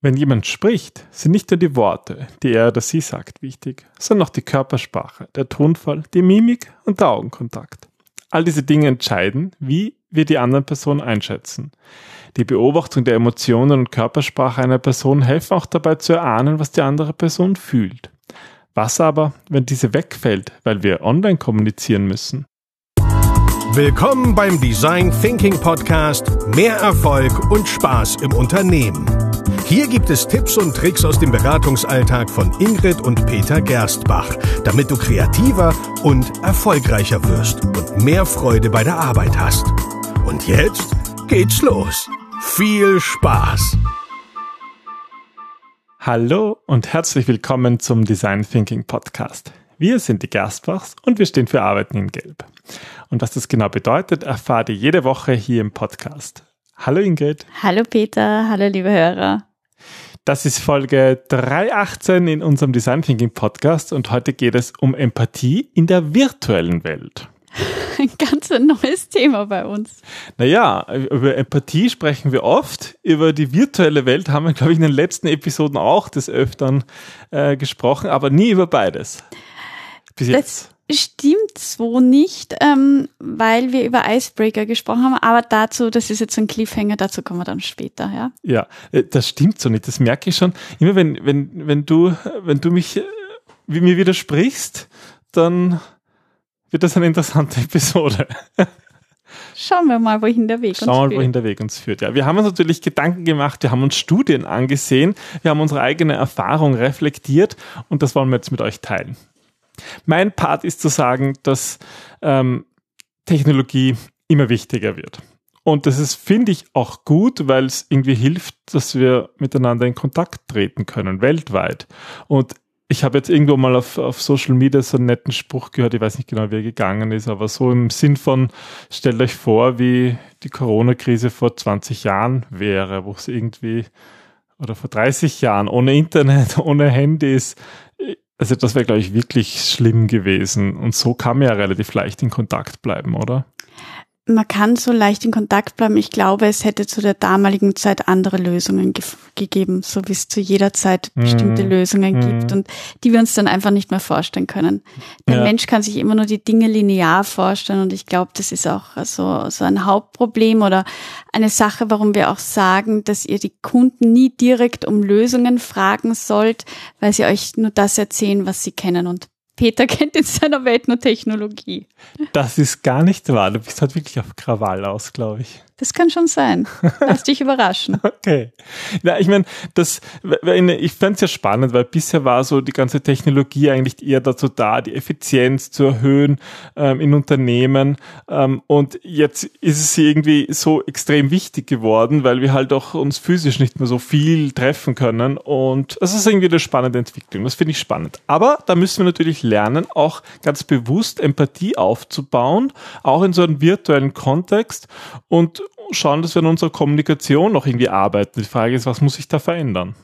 Wenn jemand spricht, sind nicht nur die Worte, die er oder sie sagt, wichtig, sondern auch die Körpersprache, der Tonfall, die Mimik und der Augenkontakt. All diese Dinge entscheiden, wie wir die anderen Person einschätzen. Die Beobachtung der Emotionen und Körpersprache einer Person helfen auch dabei zu erahnen, was die andere Person fühlt. Was aber, wenn diese wegfällt, weil wir online kommunizieren müssen? Willkommen beim Design Thinking Podcast Mehr Erfolg und Spaß im Unternehmen. Hier gibt es Tipps und Tricks aus dem Beratungsalltag von Ingrid und Peter Gerstbach, damit du kreativer und erfolgreicher wirst und mehr Freude bei der Arbeit hast. Und jetzt geht's los. Viel Spaß! Hallo und herzlich willkommen zum Design Thinking Podcast. Wir sind die Gerstbachs und wir stehen für Arbeiten in Gelb. Und was das genau bedeutet, erfahrt ihr jede Woche hier im Podcast. Hallo Ingrid. Hallo Peter, hallo liebe Hörer. Das ist Folge 318 in unserem Design Thinking Podcast und heute geht es um Empathie in der virtuellen Welt. Ein ganz neues Thema bei uns. Naja, über Empathie sprechen wir oft. Über die virtuelle Welt haben wir, glaube ich, in den letzten Episoden auch des Öfteren äh, gesprochen, aber nie über beides. Bis jetzt. Das stimmt so nicht, ähm, weil wir über Icebreaker gesprochen haben, aber dazu, das ist jetzt ein Cliffhanger, dazu kommen wir dann später, ja. Ja, äh, das stimmt so nicht, das merke ich schon. Immer wenn, wenn, wenn du, wenn du mich, äh, wie mir widersprichst, dann wird das eine interessante Episode. Schauen wir mal, wohin der Weg Schauen uns führt. Schauen wir mal, wohin der Weg uns führt. Ja, wir haben uns natürlich Gedanken gemacht, wir haben uns Studien angesehen, wir haben unsere eigene Erfahrung reflektiert und das wollen wir jetzt mit euch teilen. Mein Part ist zu sagen, dass ähm, Technologie immer wichtiger wird. Und das ist, finde ich, auch gut, weil es irgendwie hilft, dass wir miteinander in Kontakt treten können, weltweit. Und ich habe jetzt irgendwo mal auf, auf Social Media so einen netten Spruch gehört, ich weiß nicht genau, wie er gegangen ist, aber so im Sinn von, stellt euch vor, wie die Corona-Krise vor 20 Jahren wäre, wo es irgendwie, oder vor 30 Jahren, ohne Internet, ohne Handys, also das wäre, glaube ich, wirklich schlimm gewesen. Und so kann man ja relativ leicht in Kontakt bleiben, oder? Man kann so leicht in Kontakt bleiben. Ich glaube, es hätte zu der damaligen Zeit andere Lösungen ge gegeben, so wie es zu jeder Zeit mhm. bestimmte Lösungen mhm. gibt und die wir uns dann einfach nicht mehr vorstellen können. Der ja. Mensch kann sich immer nur die Dinge linear vorstellen und ich glaube, das ist auch so, so ein Hauptproblem oder eine Sache, warum wir auch sagen, dass ihr die Kunden nie direkt um Lösungen fragen sollt, weil sie euch nur das erzählen, was sie kennen und Peter kennt in seiner Welt nur Technologie. Das ist gar nicht wahr. Du bist halt wirklich auf Krawall aus, glaube ich. Das kann schon sein. Lass dich überraschen. Okay. Na, ich meine, das, ich es ja spannend, weil bisher war so die ganze Technologie eigentlich eher dazu da, die Effizienz zu erhöhen ähm, in Unternehmen. Ähm, und jetzt ist es irgendwie so extrem wichtig geworden, weil wir halt auch uns physisch nicht mehr so viel treffen können. Und das ist irgendwie eine spannende Entwicklung. Das finde ich spannend. Aber da müssen wir natürlich lernen, auch ganz bewusst Empathie aufzubauen, auch in so einem virtuellen Kontext. Und schauen, dass wir an unserer Kommunikation noch irgendwie arbeiten. Die Frage ist, was muss sich da verändern?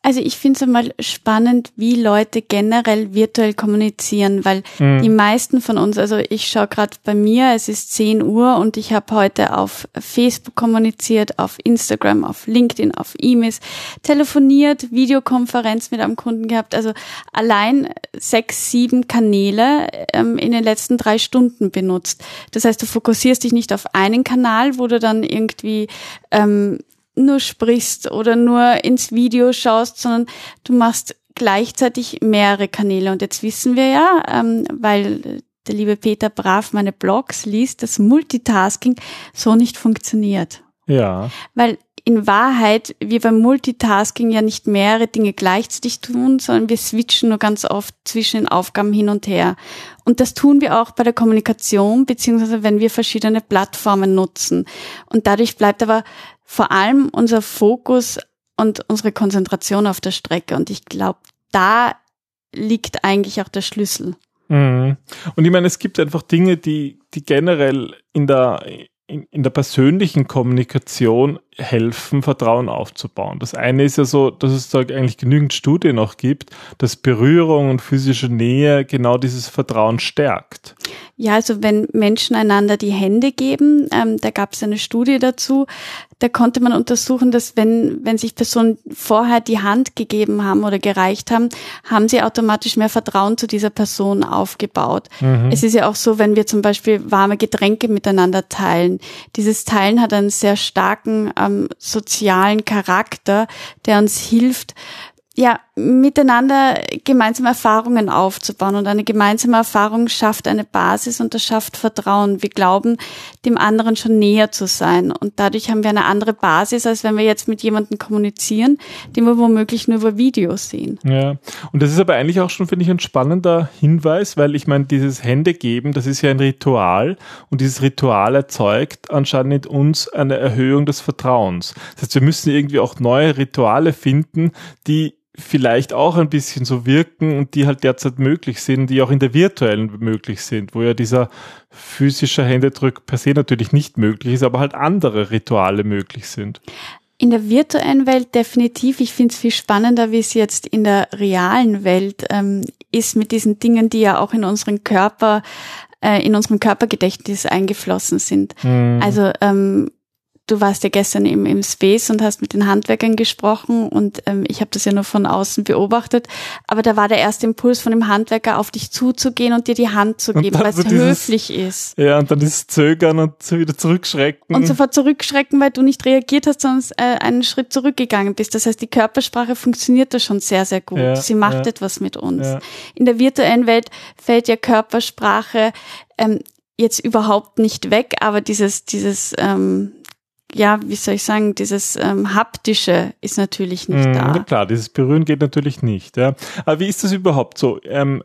Also ich finde es einmal spannend, wie Leute generell virtuell kommunizieren, weil mhm. die meisten von uns, also ich schaue gerade bei mir, es ist 10 Uhr und ich habe heute auf Facebook kommuniziert, auf Instagram, auf LinkedIn, auf E-Mails, telefoniert, Videokonferenz mit einem Kunden gehabt, also allein sechs, sieben Kanäle ähm, in den letzten drei Stunden benutzt. Das heißt, du fokussierst dich nicht auf einen Kanal, wo du dann irgendwie ähm, nur sprichst oder nur ins Video schaust, sondern du machst gleichzeitig mehrere Kanäle. Und jetzt wissen wir ja, ähm, weil der liebe Peter brav meine Blogs liest, dass Multitasking so nicht funktioniert. Ja. Weil in Wahrheit wir beim Multitasking ja nicht mehrere Dinge gleichzeitig tun, sondern wir switchen nur ganz oft zwischen den Aufgaben hin und her. Und das tun wir auch bei der Kommunikation, beziehungsweise wenn wir verschiedene Plattformen nutzen. Und dadurch bleibt aber vor allem unser Fokus und unsere Konzentration auf der Strecke. Und ich glaube, da liegt eigentlich auch der Schlüssel. Mhm. Und ich meine, es gibt einfach Dinge, die, die generell in der, in, in der persönlichen Kommunikation helfen, Vertrauen aufzubauen. Das eine ist ja so, dass es da eigentlich genügend Studien auch gibt, dass Berührung und physische Nähe genau dieses Vertrauen stärkt. Ja, also wenn Menschen einander die Hände geben, ähm, da gab es eine Studie dazu, da konnte man untersuchen, dass wenn, wenn sich Personen vorher die Hand gegeben haben oder gereicht haben, haben sie automatisch mehr Vertrauen zu dieser Person aufgebaut. Mhm. Es ist ja auch so, wenn wir zum Beispiel warme Getränke miteinander teilen. Dieses Teilen hat einen sehr starken ähm, sozialen Charakter, der uns hilft, ja, miteinander gemeinsame Erfahrungen aufzubauen. Und eine gemeinsame Erfahrung schafft eine Basis und das schafft Vertrauen. Wir glauben, dem anderen schon näher zu sein. Und dadurch haben wir eine andere Basis, als wenn wir jetzt mit jemandem kommunizieren, den wir womöglich nur über Videos sehen. Ja, und das ist aber eigentlich auch schon, finde ich, ein spannender Hinweis, weil ich meine, dieses Hände geben, das ist ja ein Ritual und dieses Ritual erzeugt anscheinend in uns eine Erhöhung des Vertrauens. Das heißt, wir müssen irgendwie auch neue Rituale finden, die vielleicht auch ein bisschen so wirken und die halt derzeit möglich sind, die auch in der virtuellen möglich sind, wo ja dieser physische Händedruck per se natürlich nicht möglich ist, aber halt andere Rituale möglich sind. In der virtuellen Welt definitiv. Ich finde es viel spannender, wie es jetzt in der realen Welt ähm, ist mit diesen Dingen, die ja auch in unseren Körper, äh, in unserem Körpergedächtnis eingeflossen sind. Mhm. Also ähm, du warst ja gestern eben im Space und hast mit den Handwerkern gesprochen und ähm, ich habe das ja nur von außen beobachtet, aber da war der erste Impuls von dem Handwerker auf dich zuzugehen und dir die Hand zu geben, weil es höflich ist. Ja, und dann dieses Zögern und wieder zurückschrecken. Und sofort zurückschrecken, weil du nicht reagiert hast, sondern äh, einen Schritt zurückgegangen bist. Das heißt, die Körpersprache funktioniert da schon sehr, sehr gut. Ja, Sie macht ja, etwas mit uns. Ja. In der virtuellen Welt fällt ja Körpersprache ähm, jetzt überhaupt nicht weg, aber dieses, dieses ähm, ja, wie soll ich sagen, dieses ähm, haptische ist natürlich nicht mm, da. Ja, klar, dieses Berühren geht natürlich nicht. Ja. Aber wie ist das überhaupt so? Ähm,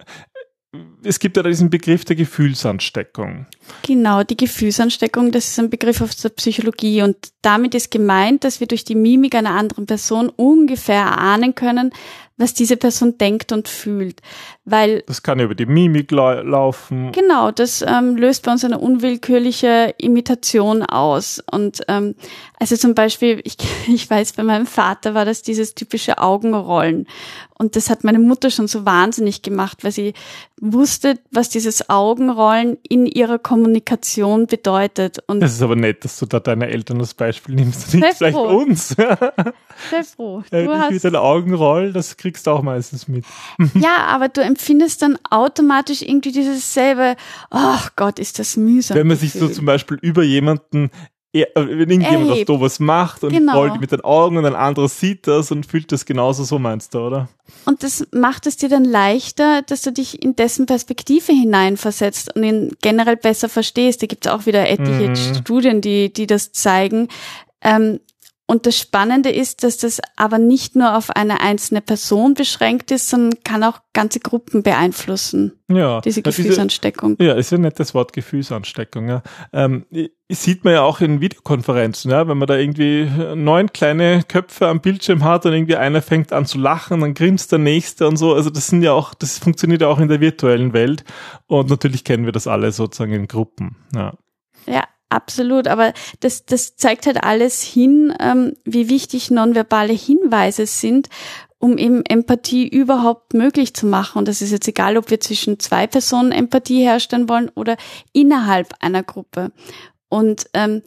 es gibt ja diesen Begriff der Gefühlsansteckung. Genau, die Gefühlsansteckung, das ist ein Begriff aus der Psychologie und damit ist gemeint, dass wir durch die Mimik einer anderen Person ungefähr erahnen können, was diese Person denkt und fühlt. Weil das kann über die Mimik la laufen. Genau, das ähm, löst bei uns eine unwillkürliche Imitation aus. Und ähm, also zum Beispiel, ich, ich weiß, bei meinem Vater war das dieses typische Augenrollen. Und das hat meine Mutter schon so wahnsinnig gemacht, weil sie wusste, was dieses Augenrollen in ihrer Kommunikation bedeutet. Und das ist aber nett, dass du da deine Eltern als Beispiel nimmst und nicht vielleicht uns. Sehr froh. Du ja, hast mit den Augenrollen, das kriegst du auch meistens mit. Ja, aber du empfindest dann automatisch irgendwie dieses selbe, ach oh Gott, ist das mühsam. Wenn man sich so zum Beispiel über jemanden äh, wenn irgendjemand Erhebt. was doofes macht und genau. rollt mit den Augen und ein anderer sieht das und fühlt das genauso, so meinst du, oder? Und das macht es dir dann leichter, dass du dich in dessen Perspektive hineinversetzt und ihn generell besser verstehst. Da gibt es auch wieder etliche mhm. Studien, die, die das zeigen. Ähm, und das Spannende ist, dass das aber nicht nur auf eine einzelne Person beschränkt ist, sondern kann auch ganze Gruppen beeinflussen. Ja. Diese Gefühlsansteckung. Ja, ist ja ein nettes Wort, Gefühlsansteckung. Ja. Ähm, sieht man ja auch in Videokonferenzen, ja, wenn man da irgendwie neun kleine Köpfe am Bildschirm hat und irgendwie einer fängt an zu lachen, dann grinst der nächste und so. Also das sind ja auch, das funktioniert ja auch in der virtuellen Welt. Und natürlich kennen wir das alle sozusagen in Gruppen. Ja. Ja, Absolut, aber das, das zeigt halt alles hin, ähm, wie wichtig nonverbale Hinweise sind, um eben Empathie überhaupt möglich zu machen. Und das ist jetzt egal, ob wir zwischen zwei Personen Empathie herstellen wollen oder innerhalb einer Gruppe. Und ähm,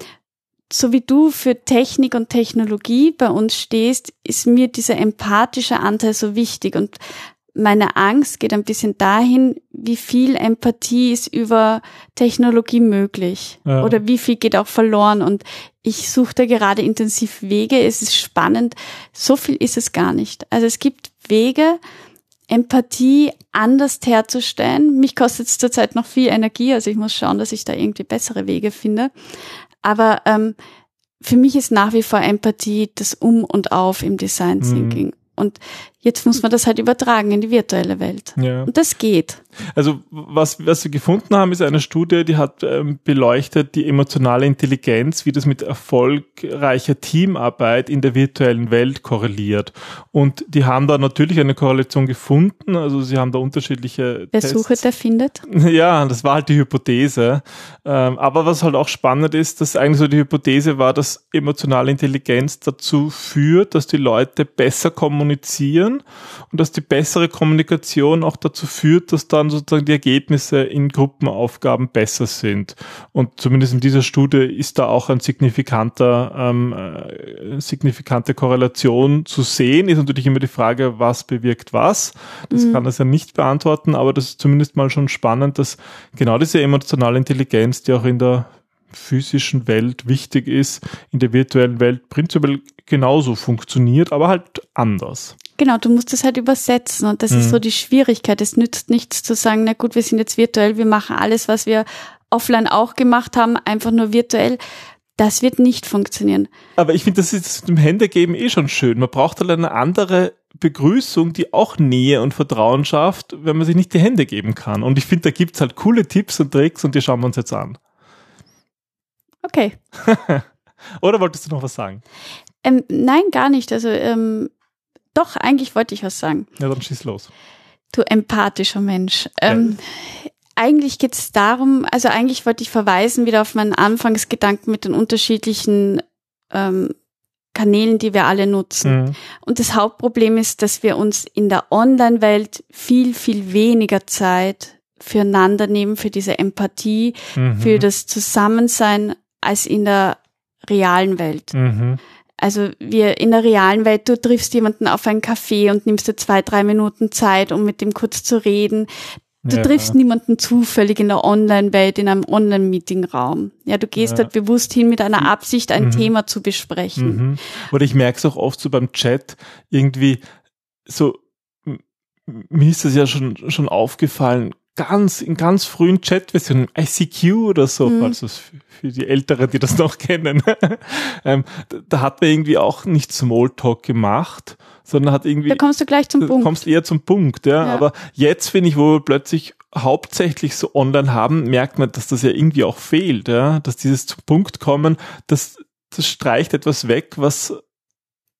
so wie du für Technik und Technologie bei uns stehst, ist mir dieser empathische Anteil so wichtig. Und meine Angst geht ein bisschen dahin, wie viel Empathie ist über Technologie möglich ja. oder wie viel geht auch verloren. Und ich suche da gerade intensiv Wege. Es ist spannend. So viel ist es gar nicht. Also es gibt Wege, Empathie anders herzustellen. Mich kostet es zurzeit noch viel Energie, also ich muss schauen, dass ich da irgendwie bessere Wege finde. Aber ähm, für mich ist nach wie vor Empathie das Um und Auf im Design mhm. Thinking. Und jetzt muss man das halt übertragen in die virtuelle Welt. Ja. Und das geht. Also was, was wir gefunden haben, ist eine Studie, die hat ähm, beleuchtet die emotionale Intelligenz, wie das mit erfolgreicher Teamarbeit in der virtuellen Welt korreliert. Und die haben da natürlich eine Korrelation gefunden. Also sie haben da unterschiedliche Wer sucht, der findet. Ja, das war halt die Hypothese. Ähm, aber was halt auch spannend ist, dass eigentlich so die Hypothese war, dass emotionale Intelligenz dazu führt, dass die Leute besser kommunizieren und dass die bessere Kommunikation auch dazu führt, dass dann sozusagen die Ergebnisse in Gruppenaufgaben besser sind. Und zumindest in dieser Studie ist da auch ein signifikanter, ähm, äh, signifikante Korrelation zu sehen. Ist natürlich immer die Frage, was bewirkt was. Das mhm. kann das ja nicht beantworten, aber das ist zumindest mal schon spannend, dass genau diese emotionale Intelligenz, die auch in der physischen Welt wichtig ist, in der virtuellen Welt prinzipiell genauso funktioniert, aber halt anders. Genau, du musst es halt übersetzen und das mhm. ist so die Schwierigkeit. Es nützt nichts zu sagen, na gut, wir sind jetzt virtuell, wir machen alles, was wir offline auch gemacht haben, einfach nur virtuell. Das wird nicht funktionieren. Aber ich finde, das ist mit dem Händegeben eh schon schön. Man braucht halt eine andere Begrüßung, die auch Nähe und Vertrauen schafft, wenn man sich nicht die Hände geben kann. Und ich finde, da gibt's halt coole Tipps und Tricks und die schauen wir uns jetzt an. Okay. Oder wolltest du noch was sagen? Ähm, nein, gar nicht. Also ähm, doch, eigentlich wollte ich was sagen. Ja, dann schieß los. Du empathischer Mensch. Ähm, ja. Eigentlich geht es darum, also eigentlich wollte ich verweisen wieder auf meinen Anfangsgedanken mit den unterschiedlichen ähm, Kanälen, die wir alle nutzen. Mhm. Und das Hauptproblem ist, dass wir uns in der Online-Welt viel, viel weniger Zeit füreinander nehmen, für diese Empathie, mhm. für das Zusammensein als in der realen Welt. Mhm. Also wir in der realen Welt, du triffst jemanden auf einen Café und nimmst dir zwei, drei Minuten Zeit, um mit dem kurz zu reden. Du ja. triffst niemanden zufällig in der Online-Welt, in einem Online-Meeting-Raum. Ja, du gehst ja. dort bewusst hin mit einer Absicht, ein mhm. Thema zu besprechen. Mhm. Oder ich merke es auch oft so beim Chat, irgendwie so, mir ist das ja schon, schon aufgefallen, ganz, in ganz frühen Chat-Versionen, ICQ oder so, mhm. falls es für die Älteren, die das noch kennen, ähm, da hat man irgendwie auch nicht Smalltalk gemacht, sondern hat irgendwie. Da kommst du gleich zum Punkt. Kommst eher zum Punkt, ja. ja. Aber jetzt finde ich, wo wir plötzlich hauptsächlich so online haben, merkt man, dass das ja irgendwie auch fehlt, ja. Dass dieses zum Punkt kommen, das, das streicht etwas weg, was,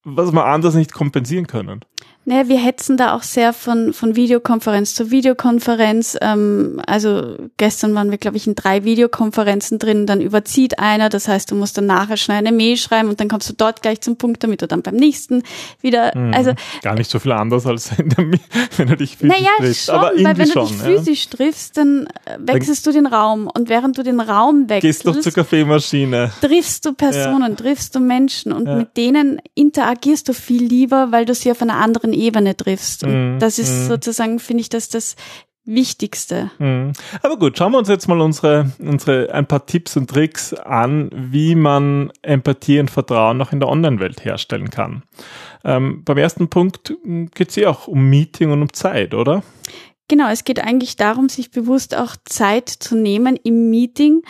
was man anders nicht kompensieren können. Naja, wir hetzen da auch sehr von, von Videokonferenz zu Videokonferenz. Ähm, also gestern waren wir, glaube ich, in drei Videokonferenzen drin. Dann überzieht einer, das heißt, du musst dann nachher schnell eine Mail schreiben und dann kommst du dort gleich zum Punkt, damit du dann beim nächsten wieder. Mhm. Also gar nicht so viel anders als der, wenn du dich physisch naja, triffst. Schon, Aber weil wenn du dich physisch triffst, dann wechselst dann du den Raum und während du den Raum wechselst, gehst du zur Kaffeemaschine, triffst du Personen, ja. triffst du Menschen und ja. mit denen interagierst du viel lieber, weil du sie auf einer anderen Ebene triffst. Und mm, das ist mm. sozusagen, finde ich, dass das Wichtigste. Mm. Aber gut, schauen wir uns jetzt mal unsere, unsere ein paar Tipps und Tricks an, wie man Empathie und Vertrauen noch in der Online-Welt herstellen kann. Ähm, beim ersten Punkt geht es ja auch um Meeting und um Zeit, oder? Genau, es geht eigentlich darum, sich bewusst auch Zeit zu nehmen im Meeting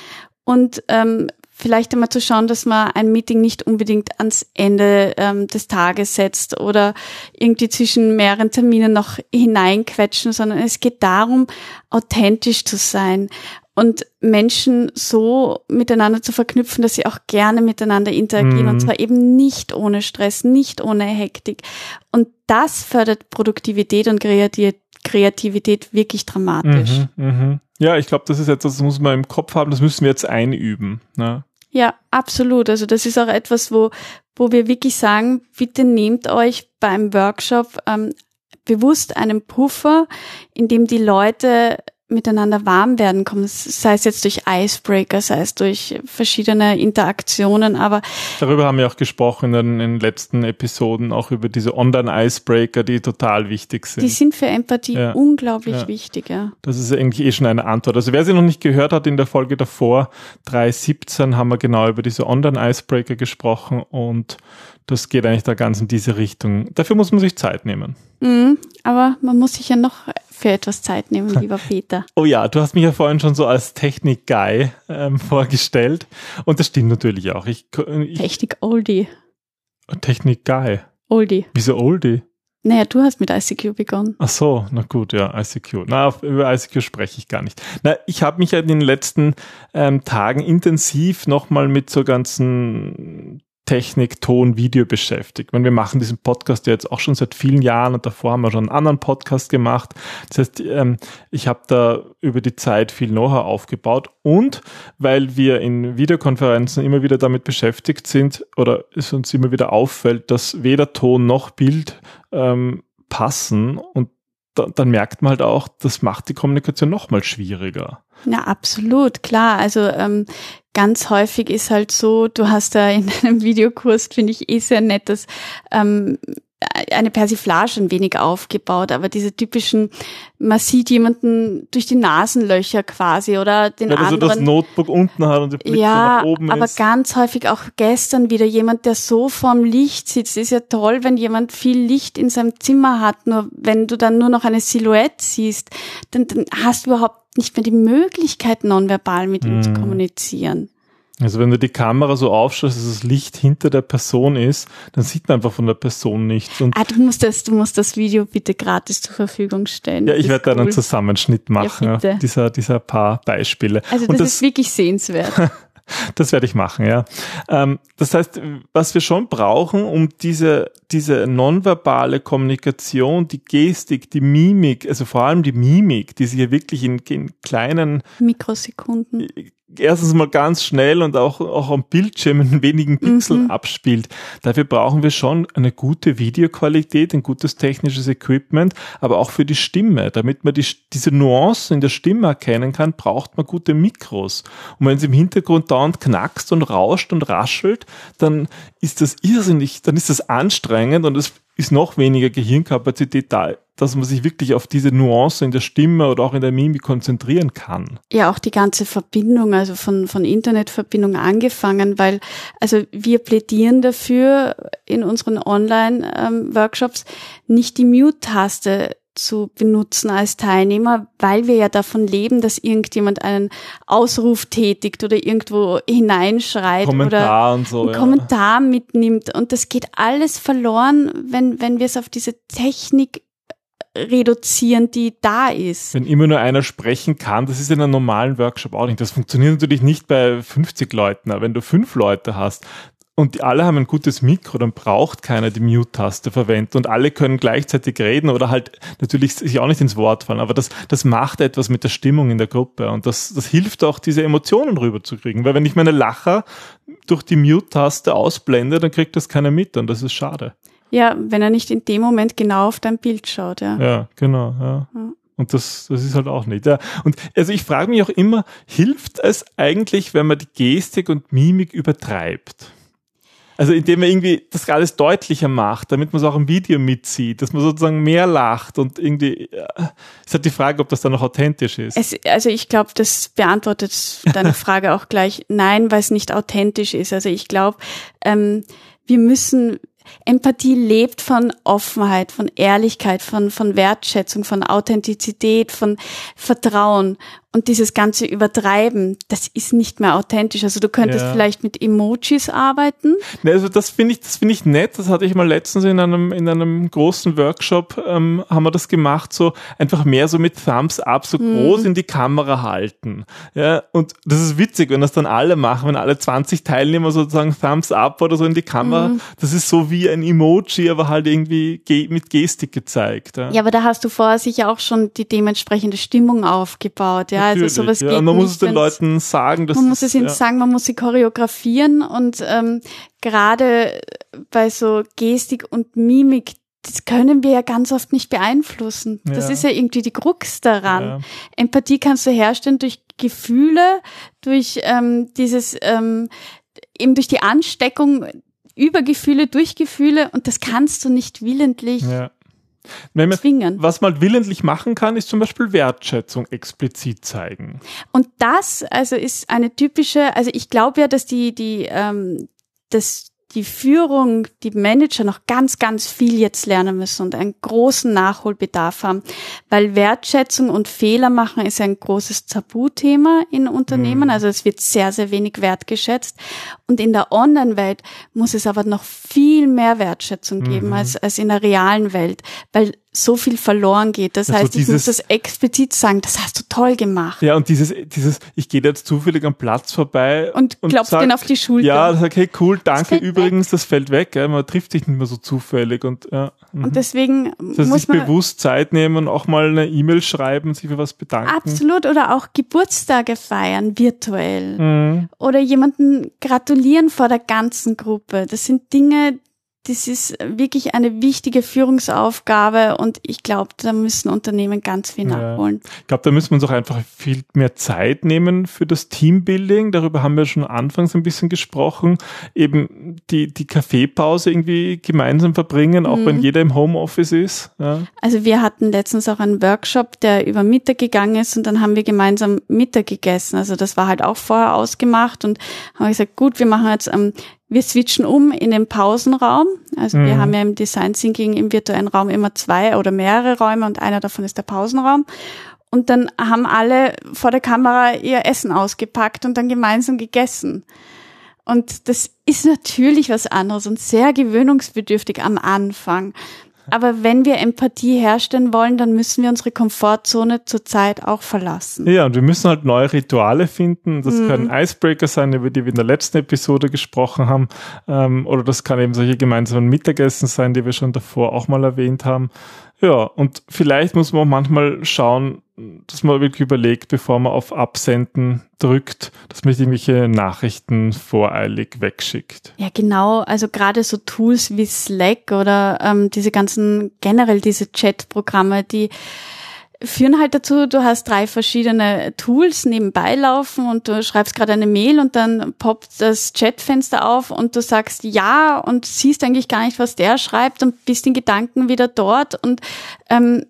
und ähm, vielleicht einmal zu schauen, dass man ein Meeting nicht unbedingt ans Ende ähm, des Tages setzt oder irgendwie zwischen mehreren Terminen noch hineinquetschen, sondern es geht darum, authentisch zu sein und Menschen so miteinander zu verknüpfen, dass sie auch gerne miteinander interagieren mhm. und zwar eben nicht ohne Stress, nicht ohne Hektik. Und das fördert Produktivität und Kreativität wirklich dramatisch. Mhm, mh. Ja, ich glaube, das ist etwas, das muss man im Kopf haben, das müssen wir jetzt einüben. Ne? Ja, absolut. Also das ist auch etwas, wo, wo wir wirklich sagen, bitte nehmt euch beim Workshop ähm, bewusst einen Puffer, in dem die Leute miteinander warm werden kommen, sei es jetzt durch Icebreaker, sei es durch verschiedene Interaktionen, aber darüber haben wir auch gesprochen in den letzten Episoden, auch über diese Online-Icebreaker, die total wichtig sind. Die sind für Empathie ja. unglaublich ja. wichtig, ja. Das ist eigentlich eh schon eine Antwort. Also wer sie noch nicht gehört hat, in der Folge davor, 3.17, haben wir genau über diese Online-Icebreaker gesprochen und das geht eigentlich da ganz in diese Richtung. Dafür muss man sich Zeit nehmen. Mhm, aber man muss sich ja noch für etwas Zeit nehmen, lieber Peter. Oh ja, du hast mich ja vorhin schon so als Technik-Guy ähm, vorgestellt. Und das stimmt natürlich auch. Ich, ich Technik-Oldie. Technik-Guy. Oldie. Wieso Oldie? Naja, du hast mit ICQ begonnen. Ach so, na gut, ja, ICQ. Na, über ICQ spreche ich gar nicht. Na, ich habe mich ja in den letzten ähm, Tagen intensiv nochmal mit so ganzen Technik, Ton, Video beschäftigt. Wenn wir machen diesen Podcast ja jetzt auch schon seit vielen Jahren und davor haben wir schon einen anderen Podcast gemacht. Das heißt, ähm, ich habe da über die Zeit viel Know-how aufgebaut und weil wir in Videokonferenzen immer wieder damit beschäftigt sind oder es uns immer wieder auffällt, dass weder Ton noch Bild ähm, passen und da, dann merkt man halt auch, das macht die Kommunikation noch mal schwieriger. Ja, absolut, klar. Also ähm, ganz häufig ist halt so, du hast da in einem Videokurs, finde ich eh sehr nett, dass ähm, eine Persiflage ein wenig aufgebaut, aber diese typischen, man sieht jemanden durch die Nasenlöcher quasi oder den ja, anderen. Also das Notebook unten hat und der Blick ja, nach oben aber ist. ganz häufig auch gestern wieder jemand, der so vorm Licht sitzt. Ist ja toll, wenn jemand viel Licht in seinem Zimmer hat, nur wenn du dann nur noch eine Silhouette siehst, dann, dann hast du überhaupt nicht mehr die Möglichkeit, nonverbal mit ihm zu mhm. kommunizieren. Also wenn du die Kamera so aufschaust, dass das Licht hinter der Person ist, dann sieht man einfach von der Person nichts. Und ah, du musst das, du musst das Video bitte gratis zur Verfügung stellen. Ja, ich werde cool. da einen Zusammenschnitt machen, ja, dieser, dieser paar Beispiele. Also das, das ist wirklich sehenswert. das werde ich machen, ja. Ähm, das heißt, was wir schon brauchen, um diese, diese nonverbale Kommunikation, die Gestik, die Mimik, also vor allem die Mimik, die sich ja wirklich in, in kleinen Mikrosekunden erstens mal ganz schnell und auch, auch am Bildschirm in wenigen Pixeln mhm. abspielt. Dafür brauchen wir schon eine gute Videoqualität, ein gutes technisches Equipment, aber auch für die Stimme. Damit man die, diese Nuancen in der Stimme erkennen kann, braucht man gute Mikros. Und wenn es im Hintergrund dauernd knackst und rauscht und raschelt, dann ist das irrsinnig, dann ist das anstrengend und es ist noch weniger Gehirnkapazität da, dass man sich wirklich auf diese Nuance in der Stimme oder auch in der Mimik konzentrieren kann. Ja, auch die ganze Verbindung, also von, von Internetverbindung angefangen, weil, also wir plädieren dafür in unseren Online-Workshops nicht die Mute-Taste zu benutzen als Teilnehmer, weil wir ja davon leben, dass irgendjemand einen Ausruf tätigt oder irgendwo hineinschreit Kommentar oder und so, einen ja. Kommentar mitnimmt. Und das geht alles verloren, wenn, wenn wir es auf diese Technik reduzieren, die da ist. Wenn immer nur einer sprechen kann, das ist in einem normalen Workshop auch nicht. Das funktioniert natürlich nicht bei 50 Leuten, aber wenn du fünf Leute hast, und die alle haben ein gutes Mikro, dann braucht keiner die Mute-Taste verwenden und alle können gleichzeitig reden oder halt natürlich sich auch nicht ins Wort fallen, aber das, das macht etwas mit der Stimmung in der Gruppe und das, das hilft auch, diese Emotionen rüberzukriegen, weil wenn ich meine Lacher durch die Mute-Taste ausblende, dann kriegt das keiner mit und das ist schade. Ja, wenn er nicht in dem Moment genau auf dein Bild schaut, ja. Ja, genau, ja. ja. Und das, das ist halt auch nicht. Ja. Und also ich frage mich auch immer, hilft es eigentlich, wenn man die Gestik und Mimik übertreibt? Also indem man irgendwie das alles deutlicher macht, damit man es auch im Video mitzieht, dass man sozusagen mehr lacht und irgendwie ja, ist halt die Frage, ob das dann noch authentisch ist. Es, also ich glaube, das beantwortet deine Frage auch gleich. Nein, weil es nicht authentisch ist. Also ich glaube, ähm, wir müssen Empathie lebt von Offenheit, von Ehrlichkeit, von, von Wertschätzung, von Authentizität, von Vertrauen. Und dieses ganze Übertreiben, das ist nicht mehr authentisch. Also du könntest ja. vielleicht mit Emojis arbeiten. Ne, also das finde ich, das finde ich nett. Das hatte ich mal letztens in einem, in einem großen Workshop, ähm, haben wir das gemacht, so einfach mehr so mit Thumbs up, so mhm. groß in die Kamera halten. Ja, und das ist witzig, wenn das dann alle machen, wenn alle 20 Teilnehmer sozusagen Thumbs up oder so in die Kamera. Mhm. Das ist so wie ein Emoji, aber halt irgendwie ge mit Gestik gezeigt. Ja. ja, aber da hast du vorher sicher auch schon die dementsprechende Stimmung aufgebaut. Ja, also sowas ja. geht und man muss es den Leuten sagen. Dass man muss es ihnen ja. sagen, man muss sie choreografieren und ähm, gerade bei so Gestik und Mimik, das können wir ja ganz oft nicht beeinflussen. Das ja. ist ja irgendwie die Krux daran. Ja. Empathie kannst du herstellen durch Gefühle, durch ähm, dieses ähm, eben durch die Ansteckung über Gefühle, durch Gefühle und das kannst du nicht willentlich ja. Wenn man, zwingen. Was man willentlich machen kann, ist zum Beispiel Wertschätzung explizit zeigen. Und das also ist eine typische, also ich glaube ja, dass die, die, ähm, dass die Führung, die Manager noch ganz, ganz viel jetzt lernen müssen und einen großen Nachholbedarf haben, weil Wertschätzung und Fehler machen ist ein großes Tabuthema in Unternehmen. Mhm. Also es wird sehr, sehr wenig wertgeschätzt. Und in der Online-Welt muss es aber noch viel mehr Wertschätzung geben mhm. als, als in der realen Welt, weil so viel verloren geht. Das also heißt, dieses, ich muss das explizit sagen, das hast du toll gemacht. Ja, und dieses, dieses, ich gehe jetzt zufällig am Platz vorbei und, und klopft den auf die Schulter. Ja, sag, hey, cool, danke. Das Übrigens, weg. das fällt weg, ja, man trifft sich nicht mehr so zufällig und ja. Mhm. Und deswegen das heißt, muss sich man bewusst Zeit nehmen und auch mal eine E-Mail schreiben, sich für was bedanken. Absolut, oder auch Geburtstage feiern virtuell mhm. oder jemanden gratulieren vor der ganzen Gruppe. Das sind Dinge, das ist wirklich eine wichtige Führungsaufgabe und ich glaube, da müssen Unternehmen ganz viel nachholen. Ja. Ich glaube, da müssen wir uns auch einfach viel mehr Zeit nehmen für das Teambuilding. Darüber haben wir schon anfangs ein bisschen gesprochen. Eben die, die Kaffeepause irgendwie gemeinsam verbringen, auch mhm. wenn jeder im Homeoffice ist. Ja. Also wir hatten letztens auch einen Workshop, der über Mittag gegangen ist und dann haben wir gemeinsam Mittag gegessen. Also das war halt auch vorher ausgemacht und haben gesagt, gut, wir machen jetzt am wir switchen um in den Pausenraum. Also mhm. wir haben ja im Design Thinking im virtuellen Raum immer zwei oder mehrere Räume und einer davon ist der Pausenraum. Und dann haben alle vor der Kamera ihr Essen ausgepackt und dann gemeinsam gegessen. Und das ist natürlich was anderes und sehr gewöhnungsbedürftig am Anfang. Aber wenn wir Empathie herstellen wollen, dann müssen wir unsere Komfortzone zurzeit auch verlassen. Ja, und wir müssen halt neue Rituale finden. Das mhm. können Icebreaker sein, über die wir in der letzten Episode gesprochen haben. Ähm, oder das kann eben solche gemeinsamen Mittagessen sein, die wir schon davor auch mal erwähnt haben. Ja, und vielleicht muss man auch manchmal schauen, dass man wirklich überlegt, bevor man auf Absenden drückt, dass man irgendwelche Nachrichten voreilig wegschickt. Ja, genau. Also gerade so Tools wie Slack oder ähm, diese ganzen, generell diese Chat-Programme, die führen halt dazu, du hast drei verschiedene Tools nebenbei laufen und du schreibst gerade eine Mail und dann poppt das Chatfenster auf und du sagst ja und siehst eigentlich gar nicht, was der schreibt und bist in Gedanken wieder dort. Und ähm,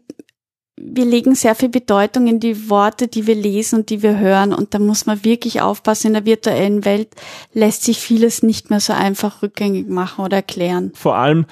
wir legen sehr viel Bedeutung in die Worte, die wir lesen und die wir hören. Und da muss man wirklich aufpassen. In der virtuellen Welt lässt sich vieles nicht mehr so einfach rückgängig machen oder erklären. Vor allem,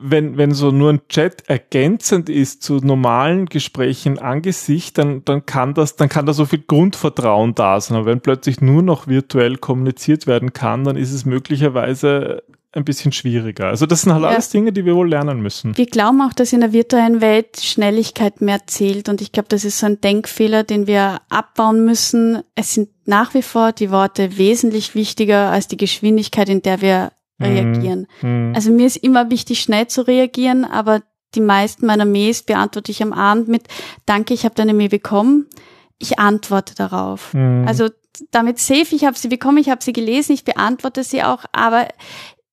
wenn, wenn so nur ein Chat ergänzend ist zu normalen Gesprächen angesicht, dann, dann kann das, dann kann da so viel Grundvertrauen da sein. Aber wenn plötzlich nur noch virtuell kommuniziert werden kann, dann ist es möglicherweise ein bisschen schwieriger. Also das sind halt ja. alles Dinge, die wir wohl lernen müssen. Wir glauben auch, dass in der virtuellen Welt Schnelligkeit mehr zählt und ich glaube, das ist so ein Denkfehler, den wir abbauen müssen. Es sind nach wie vor die Worte wesentlich wichtiger als die Geschwindigkeit, in der wir mhm. reagieren. Mhm. Also mir ist immer wichtig, schnell zu reagieren, aber die meisten meiner Mails beantworte ich am Abend mit Danke, ich habe deine Mail bekommen. Ich antworte darauf. Mhm. Also damit safe, ich habe sie bekommen, ich habe sie gelesen, ich beantworte sie auch, aber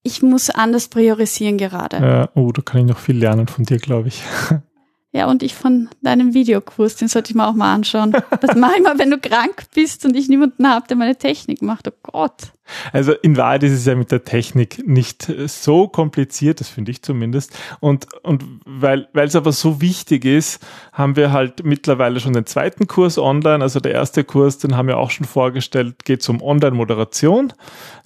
ich muss anders priorisieren gerade. Ja, oh, da kann ich noch viel lernen von dir, glaube ich. Ja, und ich von deinem Videokurs, den sollte ich mir auch mal anschauen. Das mache ich mal, wenn du krank bist und ich niemanden habe, der meine Technik macht. Oh Gott. Also in Wahrheit ist es ja mit der Technik nicht so kompliziert, das finde ich zumindest. Und, und weil, weil es aber so wichtig ist, haben wir halt mittlerweile schon den zweiten Kurs online. Also der erste Kurs, den haben wir auch schon vorgestellt, geht um Online-Moderation,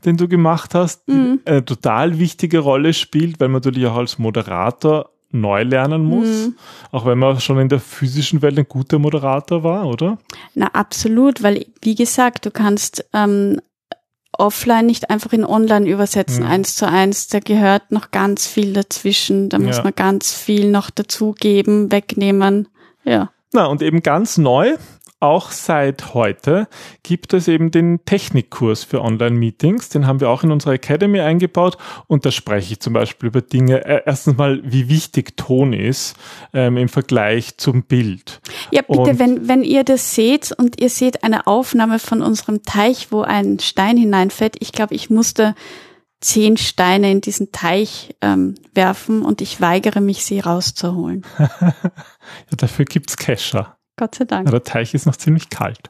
den du gemacht hast, mhm. die eine total wichtige Rolle spielt, weil man natürlich auch als Moderator neu lernen muss, mhm. auch wenn man schon in der physischen Welt ein guter Moderator war, oder? Na, absolut, weil, wie gesagt, du kannst ähm, offline nicht einfach in online übersetzen, mhm. eins zu eins. Da gehört noch ganz viel dazwischen. Da muss ja. man ganz viel noch dazugeben, wegnehmen. Ja. Na, und eben ganz neu auch seit heute gibt es eben den Technikkurs für Online-Meetings. Den haben wir auch in unsere Academy eingebaut und da spreche ich zum Beispiel über Dinge. Äh, erstens mal, wie wichtig Ton ist ähm, im Vergleich zum Bild. Ja, bitte, und wenn, wenn ihr das seht und ihr seht eine Aufnahme von unserem Teich, wo ein Stein hineinfällt, ich glaube, ich musste zehn Steine in diesen Teich ähm, werfen und ich weigere mich, sie rauszuholen. ja, dafür gibt's Kescher. Gott sei Dank. Der Teich ist noch ziemlich kalt.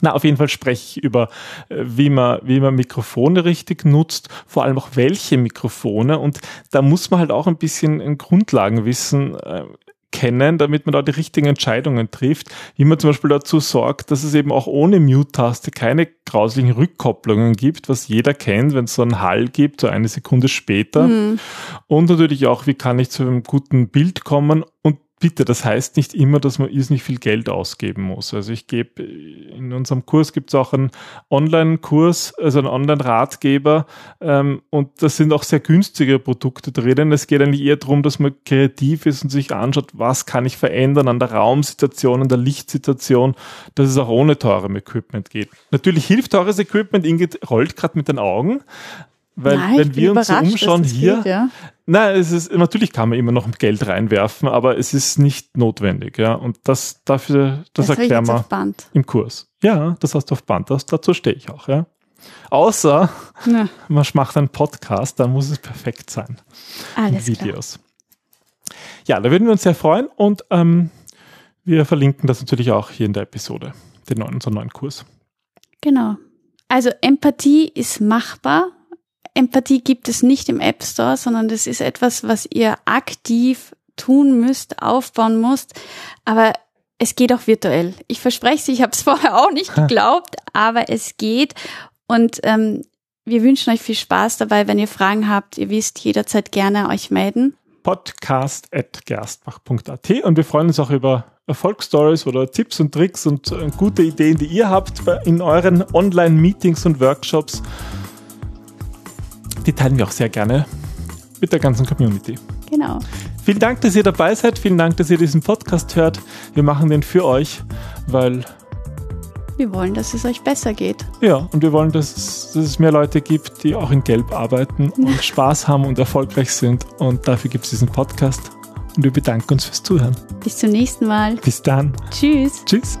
Na, auf jeden Fall spreche ich über, äh, wie man, wie man Mikrofone richtig nutzt, vor allem auch welche Mikrofone. Und da muss man halt auch ein bisschen Grundlagenwissen äh, kennen, damit man da die richtigen Entscheidungen trifft, wie man zum Beispiel dazu sorgt, dass es eben auch ohne Mute-Taste keine grauslichen Rückkopplungen gibt, was jeder kennt, wenn es so einen Hall gibt, so eine Sekunde später. Mhm. Und natürlich auch, wie kann ich zu einem guten Bild kommen und bitte, das heißt nicht immer, dass man nicht viel Geld ausgeben muss. Also ich gebe, in unserem Kurs gibt es auch einen Online-Kurs, also einen Online-Ratgeber ähm, und da sind auch sehr günstige Produkte drinnen. Es geht eigentlich eher darum, dass man kreativ ist und sich anschaut, was kann ich verändern an der Raumsituation, an der Lichtsituation, dass es auch ohne teurem Equipment geht. Natürlich hilft teures Equipment, Ingrid rollt gerade mit den Augen, weil Nein, wenn wir uns so umschauen hier, geht, ja. nein, es ist natürlich kann man immer noch Geld reinwerfen, aber es ist nicht notwendig, ja. Und das dafür, das, das erklären wir im Kurs. Ja, das hast du auf Band, das, dazu stehe ich auch, ja. Außer ja. man macht einen Podcast, dann muss es perfekt sein. Alles Videos. Klar. Ja, da würden wir uns sehr freuen und ähm, wir verlinken das natürlich auch hier in der Episode, den neuen, unseren neuen Kurs. Genau. Also Empathie ist machbar Empathie gibt es nicht im App Store, sondern das ist etwas, was ihr aktiv tun müsst, aufbauen müsst. Aber es geht auch virtuell. Ich verspreche es, ich habe es vorher auch nicht geglaubt, aber es geht. Und ähm, wir wünschen euch viel Spaß dabei. Wenn ihr Fragen habt, ihr wisst jederzeit gerne euch melden. podcast.gerstbach.at und wir freuen uns auch über Erfolgsstories oder Tipps und Tricks und äh, gute Ideen, die ihr habt in euren Online-Meetings und Workshops die teilen wir auch sehr gerne mit der ganzen Community. Genau. Vielen Dank, dass ihr dabei seid. Vielen Dank, dass ihr diesen Podcast hört. Wir machen den für euch, weil wir wollen, dass es euch besser geht. Ja, und wir wollen, dass es, dass es mehr Leute gibt, die auch in Gelb arbeiten und Spaß haben und erfolgreich sind. Und dafür gibt es diesen Podcast. Und wir bedanken uns fürs Zuhören. Bis zum nächsten Mal. Bis dann. Tschüss. Tschüss.